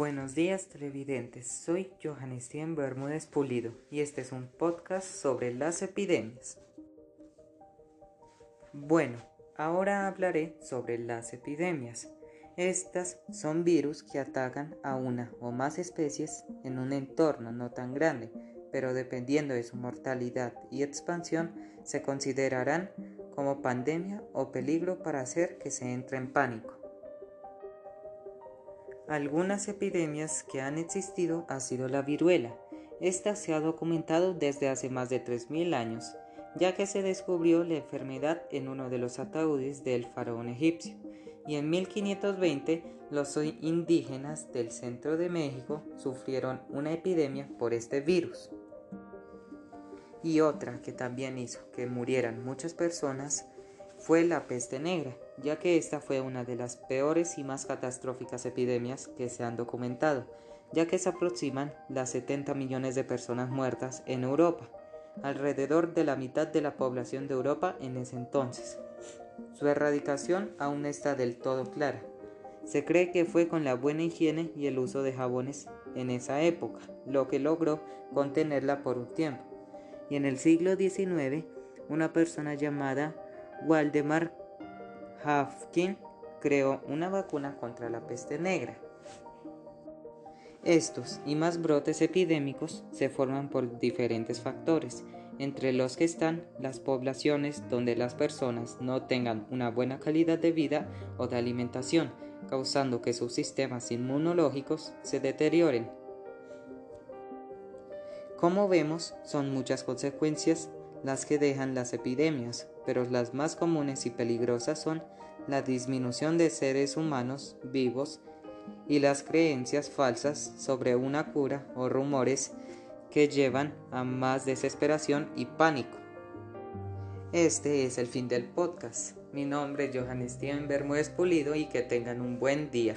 Buenos días televidentes, soy Johannes Steven Bermúdez Pulido y este es un podcast sobre las epidemias. Bueno, ahora hablaré sobre las epidemias. Estas son virus que atacan a una o más especies en un entorno no tan grande, pero dependiendo de su mortalidad y expansión se considerarán como pandemia o peligro para hacer que se entre en pánico. Algunas epidemias que han existido ha sido la viruela. Esta se ha documentado desde hace más de 3.000 años, ya que se descubrió la enfermedad en uno de los ataúdes del faraón egipcio, y en 1520 los indígenas del centro de México sufrieron una epidemia por este virus. Y otra que también hizo que murieran muchas personas fue la peste negra, ya que esta fue una de las peores y más catastróficas epidemias que se han documentado, ya que se aproximan las 70 millones de personas muertas en Europa, alrededor de la mitad de la población de Europa en ese entonces. Su erradicación aún está del todo clara. Se cree que fue con la buena higiene y el uso de jabones en esa época, lo que logró contenerla por un tiempo. Y en el siglo XIX, una persona llamada Waldemar Hafkin creó una vacuna contra la peste negra. Estos y más brotes epidémicos se forman por diferentes factores, entre los que están las poblaciones donde las personas no tengan una buena calidad de vida o de alimentación, causando que sus sistemas inmunológicos se deterioren. Como vemos, son muchas consecuencias las que dejan las epidemias, pero las más comunes y peligrosas son la disminución de seres humanos vivos y las creencias falsas sobre una cura o rumores que llevan a más desesperación y pánico. Este es el fin del podcast. Mi nombre es Johannes Steven Bermúdez Pulido y que tengan un buen día.